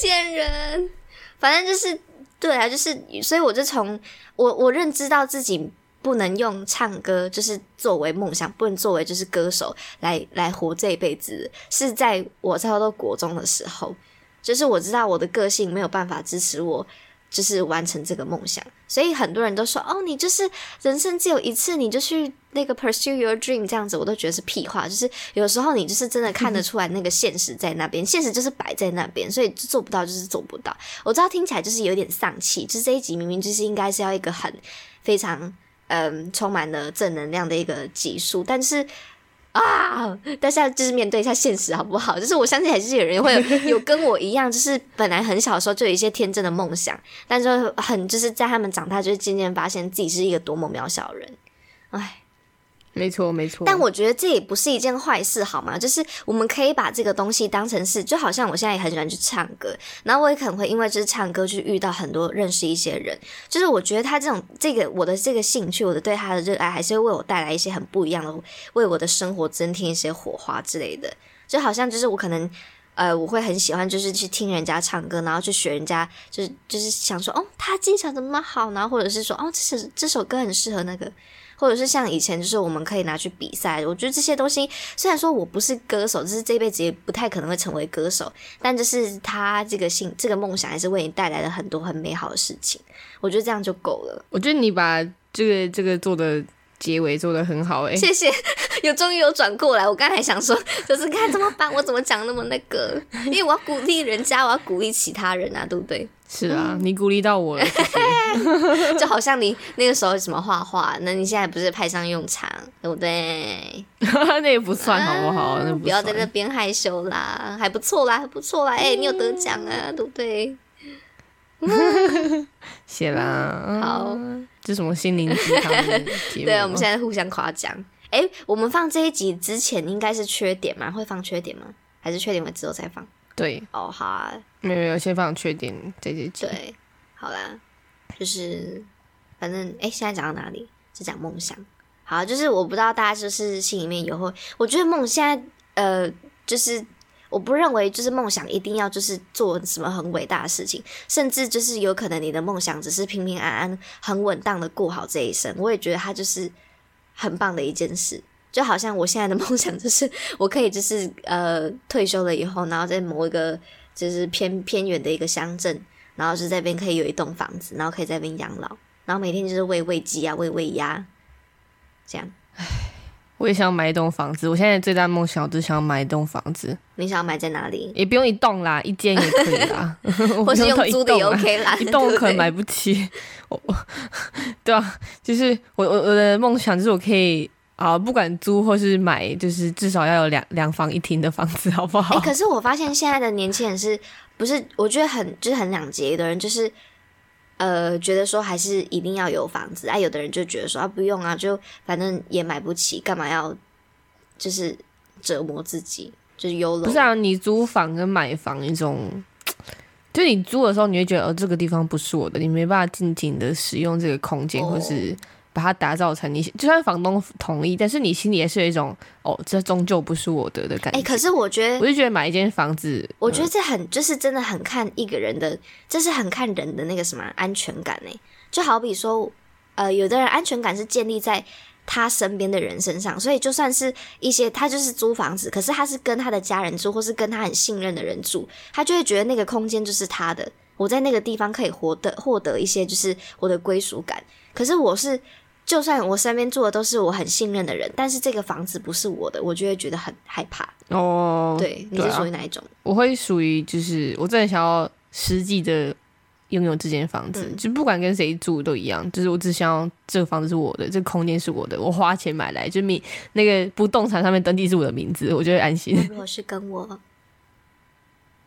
贱人。反正就是对啊，就是所以我就从我我认知到自己不能用唱歌就是作为梦想，不能作为就是歌手来来活这一辈子，是在我差不多国中的时候，就是我知道我的个性没有办法支持我。就是完成这个梦想。所以很多人都说，哦，你就是人生只有一次，你就去那个 pursue your dream 这样子，我都觉得是屁话。就是有时候你就是真的看得出来那个现实在那边，现实就是摆在那边，所以做不到就是做不到。我知道听起来就是有点丧气，就是这一集明明就是应该是要一个很非常嗯充满了正能量的一个集数，但是。啊！但是就是面对一下现实，好不好？就是我相信还是有人会有 有跟我一样，就是本来很小的时候就有一些天真的梦想，但是很就是在他们长大，就是渐渐发现自己是一个多么渺小的人，唉。没错，没错。但我觉得这也不是一件坏事，好吗？就是我们可以把这个东西当成是，就好像我现在也很喜欢去唱歌，然后我也可能会因为就是唱歌去遇到很多认识一些人。就是我觉得他这种这个我的这个兴趣，我的对他的热爱，还是会为我带来一些很不一样的，为我的生活增添一些火花之类的。就好像就是我可能呃，我会很喜欢就是去听人家唱歌，然后去学人家，就是就是想说哦，他技巧怎么好，然后或者是说哦，这首这首歌很适合那个。或者是像以前，就是我们可以拿去比赛。我觉得这些东西，虽然说我不是歌手，就是这辈子也不太可能会成为歌手，但就是他这个性、这个梦想，还是为你带来了很多很美好的事情。我觉得这样就够了。我觉得你把这个这个做的结尾做的很好，哎，谢谢。有终于有转过来，我刚才想说，就是看怎么办，我怎么讲那么那个？因为我要鼓励人家，我要鼓励其他人啊，对不对？是啊，你鼓励到我了，就好像你那个时候什么画画，那你现在不是派上用场，对不对？那也不算好不好？那不要在那边害羞啦，还不错啦，还不错啦，哎，你有得奖啊，对不对？谢啦，好，这什么心灵鸡汤？对，我们现在互相夸奖。哎，我们放这一集之前应该是缺点吗？会放缺点吗？还是缺点会之后再放？对，哦，好啊，没有没有，先放确定这这集。对，好啦，就是反正哎，现在讲到哪里？是讲梦想。好，就是我不知道大家就是心里面有会，我觉得梦现在呃，就是我不认为就是梦想一定要就是做什么很伟大的事情，甚至就是有可能你的梦想只是平平安安、很稳当的过好这一生，我也觉得它就是很棒的一件事。就好像我现在的梦想就是，我可以就是呃退休了以后，然后在某一个就是偏偏远的一个乡镇，然后是在边可以有一栋房子，然后可以在边养老，然后每天就是喂喂鸡啊，喂喂鸭，这样。唉，我也想买一栋房子。我现在最大梦想就是想买一栋房子。你想要买在哪里？也不用一栋啦，一间也可以啦。或是用租的也 OK 啦，一栋可能买不起。我我，对啊，就是我我我的梦想就是我可以。啊，不管租或是买，就是至少要有两两房一厅的房子，好不好？可是我发现现在的年轻人是不是？我觉得很就是很两极的人，就是呃，觉得说还是一定要有房子啊。有的人就觉得说啊，不用啊，就反正也买不起，干嘛要就是折磨自己？就是优了。不是啊，你租房跟买房一种，就你租的时候，你会觉得哦，这个地方不是我的，你没办法尽情的使用这个空间，或是。把它打造成你，就算房东同意，但是你心里也是有一种哦，这终究不是我的的感觉。哎，可是我觉得，我就觉得买一间房子，我觉得这很就是真的很看一个人的，这是很看人的那个什么安全感呢？就好比说，呃，有的人安全感是建立在他身边的人身上，所以就算是一些他就是租房子，可是他是跟他的家人住，或是跟他很信任的人住，他就会觉得那个空间就是他的，我在那个地方可以获得获得一些就是我的归属感。可是我是。就算我身边住的都是我很信任的人，但是这个房子不是我的，我就会觉得很害怕。哦，对，你是属于哪一种？我会属于就是我真的想要实际的拥有这间房子，就不管跟谁住都一样，就是我只想要这个房子是我的，这个空间是我的，我花钱买来，就名那个不动产上面登记是我的名字，我就会安心。如果是跟我，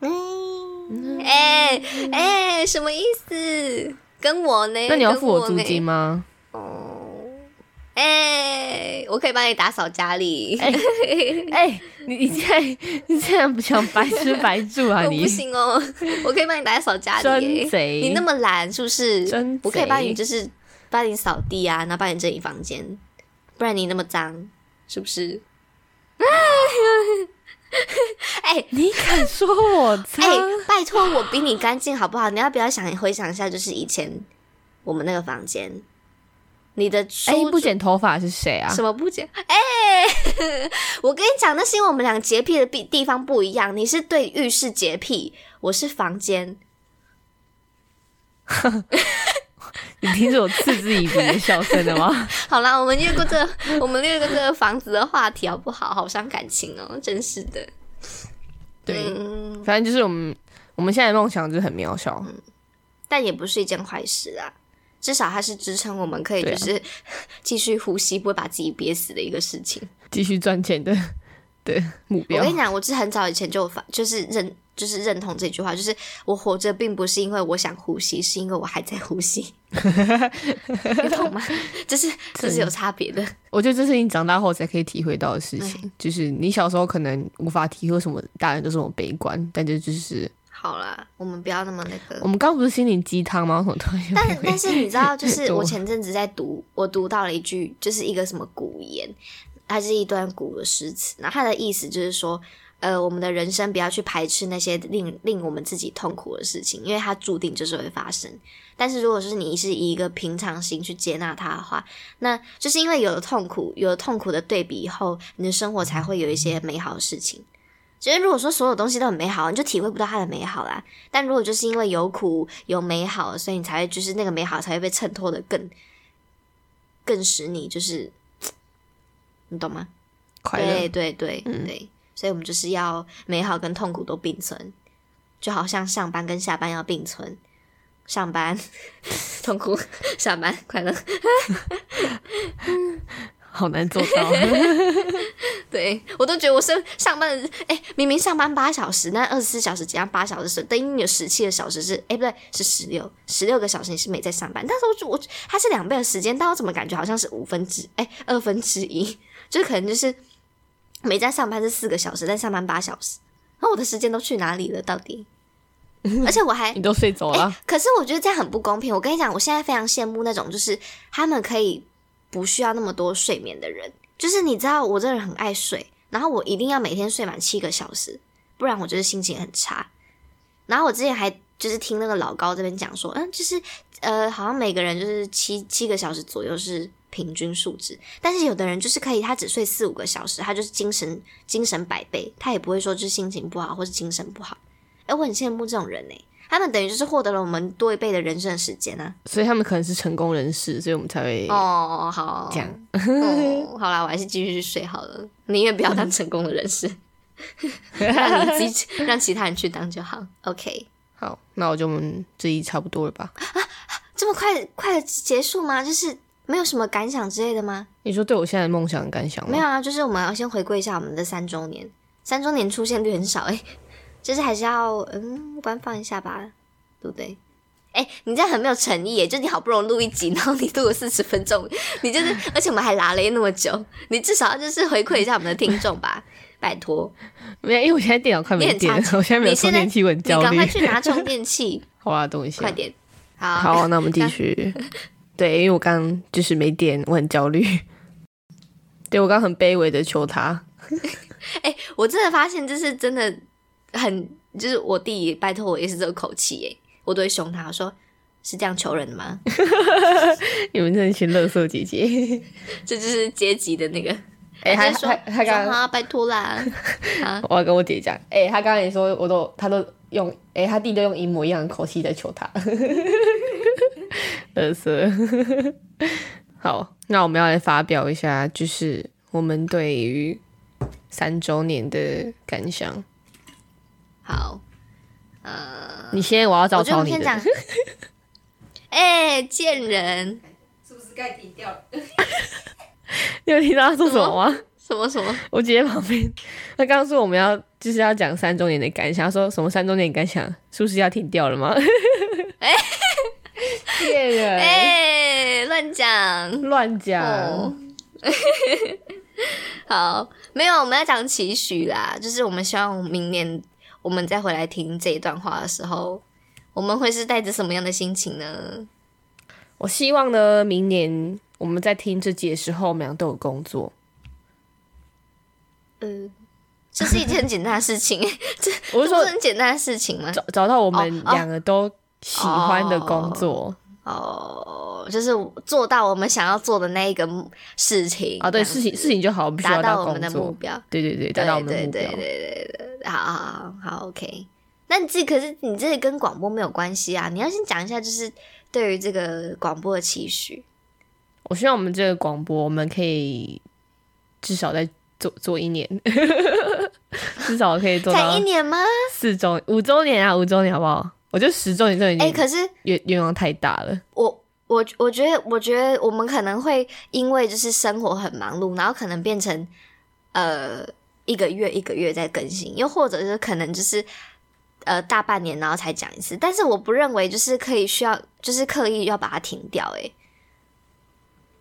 嗯，哎哎，什么意思？跟我呢？那你要付我租金吗？哎，我可以帮你打扫家里。哎，你你这样你这样不想白吃白住啊？你不行哦，我可以帮你打扫家里。真贼！你那么懒是不是？真我可以帮你就是帮你扫地啊，然后帮你整理房间。不然你那么脏是不是？哎，你敢说我脏？哎，拜托，我比你干净好不好？你要不要想回想一下，就是以前我们那个房间。你的哎，不剪头发是谁啊？什么不剪？哎，我跟你讲，那是因为我们俩洁癖的地地方不一样。你是对浴室洁癖，我是房间。你听着我嗤之以鼻的笑声了吗？好啦，我们越过这，我们越过这个房子的话题好不好？好伤感情哦，真是的。对，反正就是我们我们现在的梦想就是很渺小，但也不是一件坏事啊。至少它是支撑我们可以就是 继续呼吸，不会把自己憋死的一个事情。继续赚钱的 的目标。我跟你讲，我是很早以前就发，就是认。就是认同这句话，就是我活着并不是因为我想呼吸，是因为我还在呼吸，你懂吗？这是这是有差别的。我觉得这是你长大后才可以体会到的事情，就是你小时候可能无法体会什么大人都这么悲观，但这就是好啦，我们不要那么那个。我们刚不是心灵鸡汤吗？我突然但但是你知道，就是 我前阵子在读，我读到了一句，就是一个什么古言，它是一段古的诗词，然后它的意思就是说。呃，我们的人生不要去排斥那些令令我们自己痛苦的事情，因为它注定就是会发生。但是，如果是你是以一个平常心去接纳它的话，那就是因为有了痛苦，有了痛苦的对比以后，你的生活才会有一些美好的事情。其实，如果说所有东西都很美好，你就体会不到它的美好啦。但如果就是因为有苦有美好，所以你才会就是那个美好才会被衬托的更更使你就是，你懂吗？快乐，对对对对。所以，我们就是要美好跟痛苦都并存，就好像上班跟下班要并存，上班 痛苦，下班快乐，好难做到。对我都觉得我是上班的，哎，明明上班八小时，那二十四小时加八小时是，等于你有十七个小时是，哎，不对，是十六，十六个小时你是没在上班，但是我我它是两倍的时间，但我怎么感觉好像是五分之，哎，二分之一，就是可能就是。没在上班是四个小时，在上班八小时，那我的时间都去哪里了？到底？而且我还 你都睡着了。可是我觉得这样很不公平。我跟你讲，我现在非常羡慕那种就是他们可以不需要那么多睡眠的人。就是你知道，我这人很爱睡，然后我一定要每天睡满七个小时，不然我就是心情很差。然后我之前还就是听那个老高这边讲说，嗯，就是呃，好像每个人就是七七个小时左右是。平均数值，但是有的人就是可以，他只睡四五个小时，他就是精神精神百倍，他也不会说就是心情不好或是精神不好。哎，我很羡慕这种人哎，他们等于就是获得了我们多一倍的人生时间啊。所以他们可能是成功人士，所以我们才会哦好这样。好啦，我还是继续去睡好了，宁愿不要当成功的人士，让你自己让其他人去当就好。OK，好，那我就这一差不多了吧？啊，这么快快结束吗？就是。没有什么感想之类的吗？你说对我现在的梦想的感想吗？没有啊，就是我们要先回顾一下我们的三周年，三周年出现率很少哎，就是还是要嗯官方一下吧，对不对？哎，你这样很没有诚意耶，就你好不容易录一集，然后你录了四十分钟，你就是，而且我们还拉了那么久，你至少要就是回馈一下我们的听众吧，拜托。没有，因为我现在电脑快没电了，我现在没有充电器，我很焦虑。你赶快去拿充电器。好啊，等一下，快点。好，好，那我们继续。对，因为我刚就是没电，我很焦虑。对我刚很卑微的求他。哎，我真的发现，就是真的很，就是我弟拜托我也是这个口气，哎，我都会凶他说：“是这样求人的吗？” 你们这群乐色姐姐，这就是阶级的那个。哎，他他他刚刚拜托啦。我要跟我姐讲，哎，他刚刚也说，我都他都用，哎，他弟都用一模一样的口气在求他。乐色，好，那我们要来发表一下，就是我们对于三周年的感想。好，呃，你先，我要找找你的。哎，贱人，是不是该停掉了？你有听到他说什么吗？什么什么？我姐姐旁边，他刚刚说我们要就是要讲三周年的感想，说什么三周年感想，是不是要停掉了吗？哎。贱人！哎，乱讲，乱讲。好，没有，我们要讲期许啦。就是我们希望明年我们再回来听这一段话的时候，我们会是带着什么样的心情呢？我希望呢，明年我们在听这集的时候，我们俩都有工作。嗯，这是一件很简单的事情。这我是说很简单的事情吗？找找到我们两个都。喜欢的工作哦，就是做到我们想要做的那一个事情啊，对，事情事情就好，达到我们的目标，对对对，达到我们的目标，对对对对，好好好，好，OK，那你自己可是你这里跟广播没有关系啊！你要先讲一下，就是对于这个广播的期许。我希望我们这个广播，我们可以至少再做做一年，至少可以做到才一年吗？四周五周年啊，五周年好不好？我觉得十周年这已哎、经可是愿愿望太大了。我我我觉得，我觉得我们可能会因为就是生活很忙碌，然后可能变成呃一个月一个月在更新，又或者是可能就是呃大半年然后才讲一次。但是我不认为就是可以需要就是刻意要把它停掉、欸，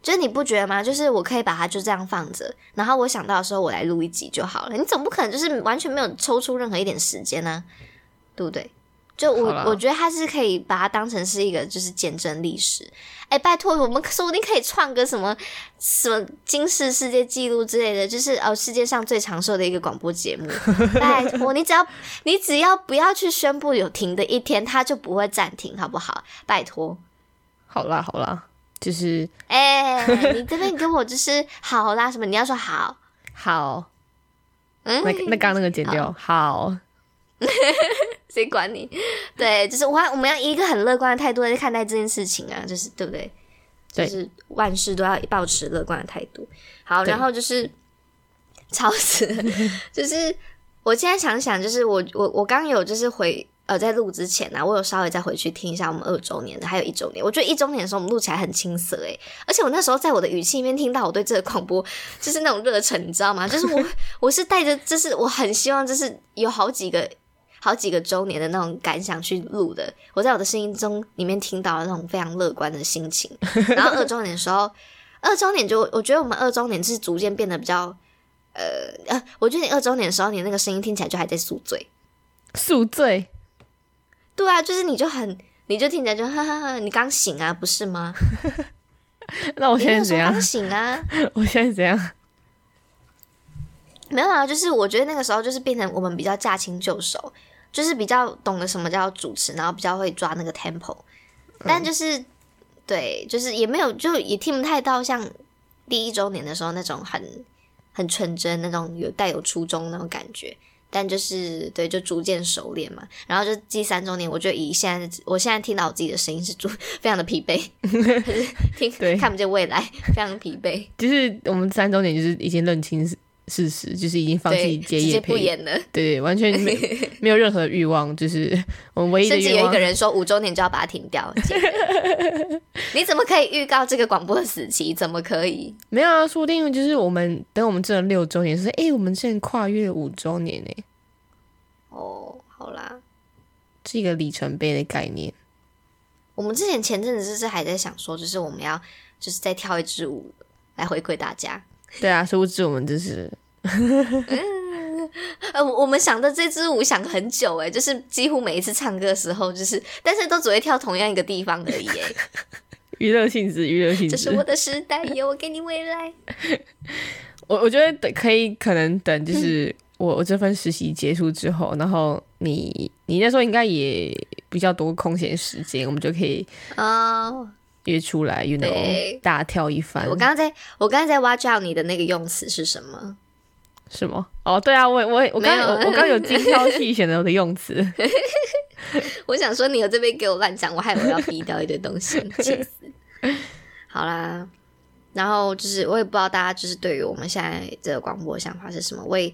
就是你不觉得吗？就是我可以把它就这样放着，然后我想到的时候我来录一集就好了。你总不可能就是完全没有抽出任何一点时间呢、对不对？就我我觉得它是可以把它当成是一个就是见证历史。哎，拜托，我们说不定可以创个什么什么金氏世界纪录之类的，就是哦世界上最长寿的一个广播节目。拜托，你只要你只要不要去宣布有停的一天，它就不会暂停，好不好？拜托。好啦好啦，就是哎、你这边跟我就是好啦，什么你要说好，好。嗯，那那刚刚那个剪掉，好，谁管你？对，就是我我们要以一个很乐观的态度来看待这件事情啊，就是对不对？就是万事都要保持乐观的态度。好，然后就是超死，就是我现在想想，就是我我我刚有就是回呃在录之前啊，我有稍微再回去听一下我们二周年的，还有一周年。我觉得一周年的时候我们录起来很青涩诶，而且我那时候在我的语气里面听到我对这个广播 就是那种热忱，你知道吗？就是我我是带着就是我很希望就是有好几个。好几个周年的那种感想去录的，我在我的声音中里面听到了那种非常乐观的心情。然后二周年的时候，二周年就我觉得我们二周年是逐渐变得比较，呃呃，我觉得你二周年的时候，你那个声音听起来就还在宿醉。宿醉。对啊，就是你就很，你就听起来就哈哈哈，你刚醒啊，不是吗？那我你现在怎样刚？醒啊？我现在怎样？没有啊，就是我觉得那个时候就是变成我们比较驾轻就熟，就是比较懂得什么叫主持，然后比较会抓那个 tempo，但就是、对，就是也没有就也听不太到像第一周年的时候那种很很纯真那种有带有初衷那种感觉。但就是对，就逐渐熟练嘛。然后就第三周年，我就以现在我现在听到我自己的声音是主非常的疲惫，听看不见未来，非常疲惫。就是我们三周年，就是已经认清事事实，就是已经放对，弃接业配，不演了。对，完全没 没有任何欲望，就是我们唯一的愿望甚至有一个。人说五周年就要把它停掉，你怎么可以预告这个广播的死期？怎么可以？没有啊，说不定就是我们等我们这六周年，说哎、诶我们现在跨越五周年呢，哦，好啦，是一个里程碑的概念。我们之前前阵子就是还在想说，就是我们要就是再跳一支舞来回馈大家。对啊，殊不知我们就是 呃，我我们想的这支舞想很久诶，就是几乎每一次唱歌的时候，就是但是都只会跳同样一个地方而已诶。娱乐性质，娱乐性质。这是我的时代，有我给你未来。我我觉得等可以，可能等就是我我这份实习结束之后，然后你你那时候应该也比较多空闲时间，我们就可以哦，约出来，you know，大跳一番。我刚刚在我刚刚在挖掘你的那个用词是什么？什么？哦，对啊，我我我刚没有我我刚有精挑细选的我的用词。我想说，你有这边给我乱讲，我害我要逼掉一堆东西，气死。好啦，然后就是我也不知道大家就是对于我们现在这个广播的想法是什么，我也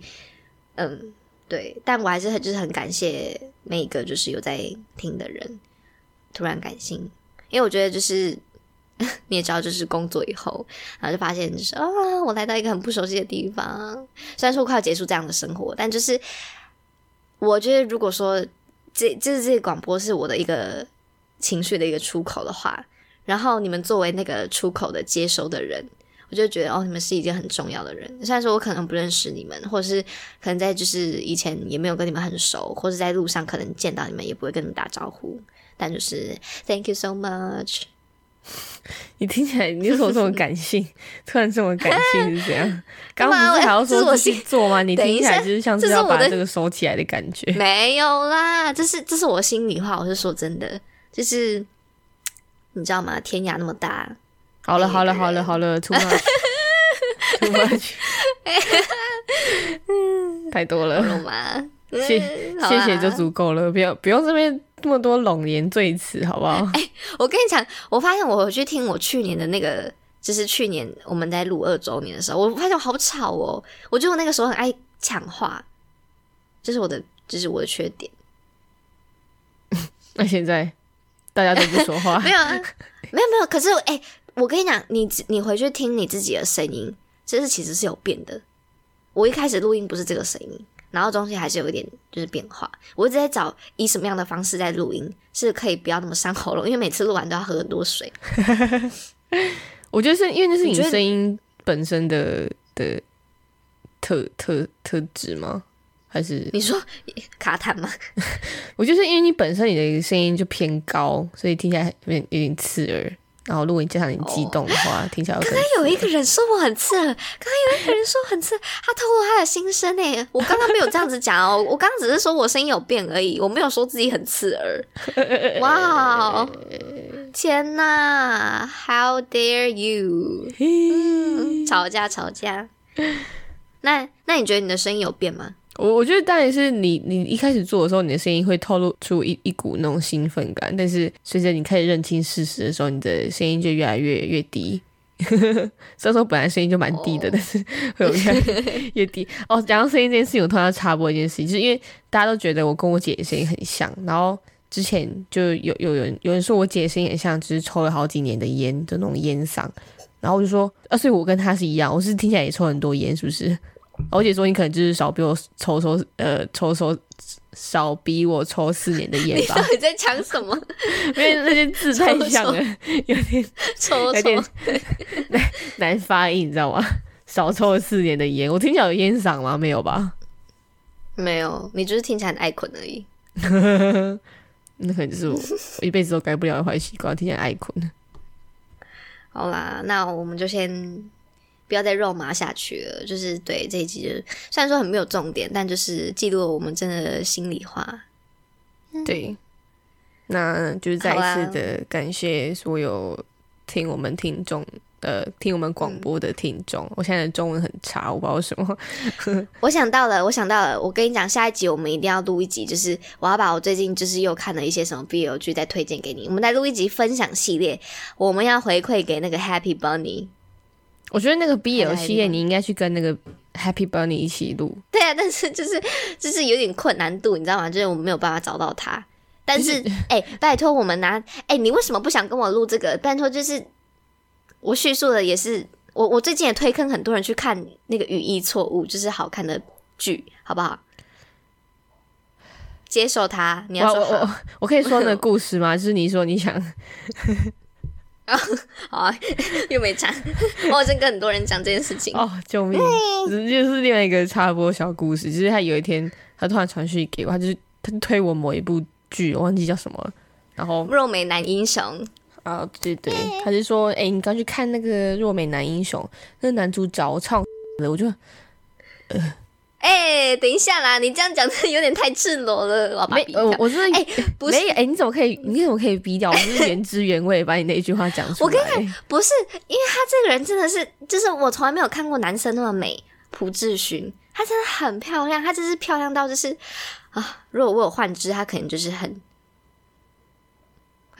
嗯对，但我还是很就是很感谢每一个就是有在听的人，突然感性，因为我觉得就是 你也知道，就是工作以后，然后就发现就是啊，我来到一个很不熟悉的地方，虽然说快要结束这样的生活，但就是我觉得如果说这这这广播是我的一个情绪的一个出口的话，然后你们作为那个出口的接收的人，我就觉得哦，你们是一件很重要的人。虽然说我可能不认识你们，或者是可能在就是以前也没有跟你们很熟，或者在路上可能见到你们也不会跟你们打招呼，但就是 Thank you so much。你听起来你为什么这么 感性？突然这么感性是怎样？刚刚不是还要说自己做吗？你听起来就是像是要把这个收起来的感觉。没有啦，这是这是我心里话，我是说真的，就是你知道吗？天涯那么大，好了，好了，好了，人好了，too much，too much，太多了。谢谢谢就足够了，不要不用这边那么多冗言赘词，好不好？哎，我跟你讲，我发现我回去听我去年的那个，就是去年我们在录二周年的时候，我发现我好吵哦。我觉得我那个时候很爱抢话，这是我的，这是我的缺点。那现在大家都不说话，没有啊，没有没有。可是哎，我跟你讲，你你回去听你自己的声音，这是其实是有变的。我一开始录音不是这个声音。然后中间还是有一点就是变化，我一直在找以什么样的方式在录音是可以不要那么伤喉咙，因为每次录完都要喝很多水。我觉得是因为那是你声音本身的的特特特质吗？还是你说卡痰吗？我就是因为你本身你的声音就偏高，所以听起来有点有点刺耳。然后，如果你加上你激动的话，听起来刚刚有一个人说我很刺耳，刚刚有一个人说很刺，他透露他的心声诶。我刚刚没有这样子讲哦，我刚刚只是说我声音有变而已，我没有说自己很刺耳。哇，天哪！How dare you！吵架吵架。那那你觉得你的声音有变吗？我我觉得当然是你，你一开始做的时候，你的声音会透露出一一股那种兴奋感，但是随着你开始认清事实的时候，你的声音就越来越越低。虽然说本来声音就蛮低的，但是会有越来越低。哦，讲到声音这件事情，我突然插播一件事情，就是因为大家都觉得我跟我姐声音很像，然后之前就有有人有人说我姐声音很像，只是抽了好几年的烟的那种烟嗓，然后我就说，啊，所以我跟她是一样，我是听起来也抽很多烟，是不是？我姐说你可能就是少比我抽抽呃抽抽少比我抽四年的烟吧？你到底在讲什么？因为那些字太像了，有点抽有点难难发音，你知道吗？少抽了四年的烟，我听起来有烟嗓吗？没有吧？没有，你就是听起来很爱困而已。那可能就是我一辈子都改不了的坏习惯，听起来爱困。好啦，那我们就先。不要再肉麻下去了，就是对这一集，虽然说很没有重点，但就是记录了我们真的心里话。对，那就是再一次的感谢所有听我们听众，呃，听我们广播的听众。我现在的中文很差，我不知道为什么。我想到了，我想到了，我跟你讲，下一集我们一定要录一集，就是我要把我最近就是又看了一些什么 B L 剧再推荐给你。我们再录一集分享系列，我们要回馈给那个 Happy Bunny。我觉得那个 BL 系列你应该去跟那个 Happy Bunny 一起录。对啊，但是就是就是有点困难度，你知道吗？就是我们没有办法找到他。但是哎，拜托我们拿哎，你为什么不想跟我录这个？拜托，就是我叙述的也是我我最近也推坑很多人去看那个语义错误，就是好看的剧，好不好？接受他，你要说我我可以说那个 故事吗？就是你说你想。好啊，又没讲。我好像跟很多人讲这件事情哦，救命！就是另外一个插播小故事，就是他有一天，他突然传讯给我，他就是他推我某一部剧，我忘记叫什么了。然后《弱美男英雄》啊，对对，他就说：“哎，你刚去看那个《弱美男英雄》，那男主角唱的，我就呃。”哎，等一下啦！你这样讲的有点太赤裸了，没，呃，我是哎，不是，哎，你怎么可以？你怎么可以逼掉？我是原汁原味把你那一句话讲出来。我跟你讲，不是，因为他这个人真的是，就是我从来没有看过男生那么美。朴智勋，他真的很漂亮，他真是漂亮到就是啊，如果我有幻肢，他可能就是很。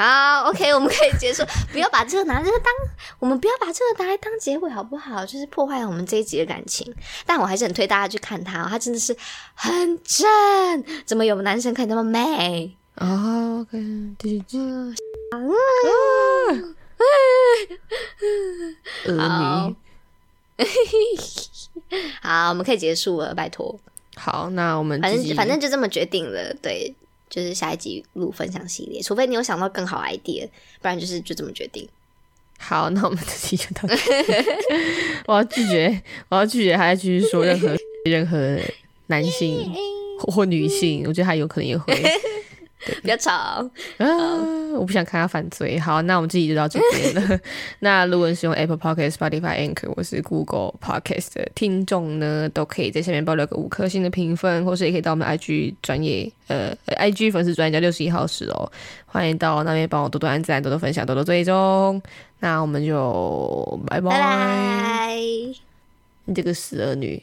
好，OK，我们可以结束。不要把这个拿这个当，我们不要把这个拿来当结尾，好不好？就是破坏了我们这一集的感情。但我还是很推大家去看他，他真的是很正。怎么有男生可以那么美？OK，继续。好，好，我们可以结束了，拜托。好，那我们反正反正就这么决定了，对。就是下一集录分享系列，除非你有想到更好 idea，不然就是就这么决定。好，那我们这期就到这。我要拒绝，我要拒绝他再继续说任何任何男性或女性，我觉得他有可能也会。不要吵啊！我不想看他犯罪。好，那我们自己就到这边了。那如果你是用 Apple Podcast、Spotify、Anchor 或是 Google Podcast 的听众呢，都可以在下面保留个五颗星的评分，或是也可以到我们 IG 专业呃 IG 粉丝专业叫六十一号室哦，欢迎到那边帮我多多按赞、多多分享、多多追踪。那我们就拜拜。拜拜。你这个死儿女。